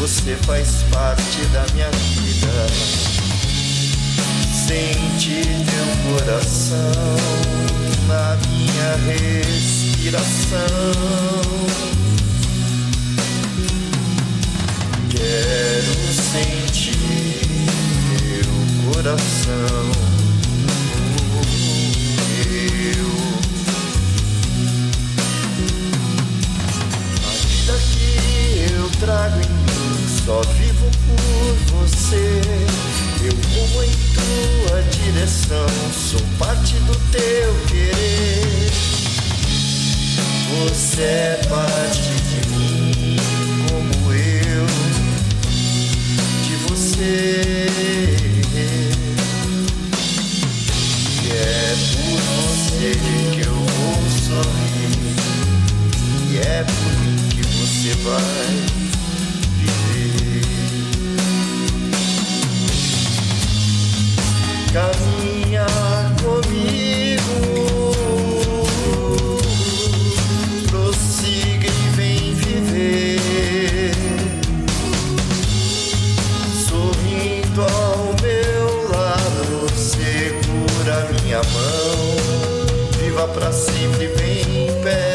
Você faz parte da minha vida. Sente teu coração na minha respiração. Quero sentir teu coração. Só vivo por você. Eu rumo em tua direção, sou parte do teu querer. Você é parte de mim, como eu de você. E é por você que eu vou sorrir, e é por mim que você vai minha mão. Viva pra sempre, bem em pé.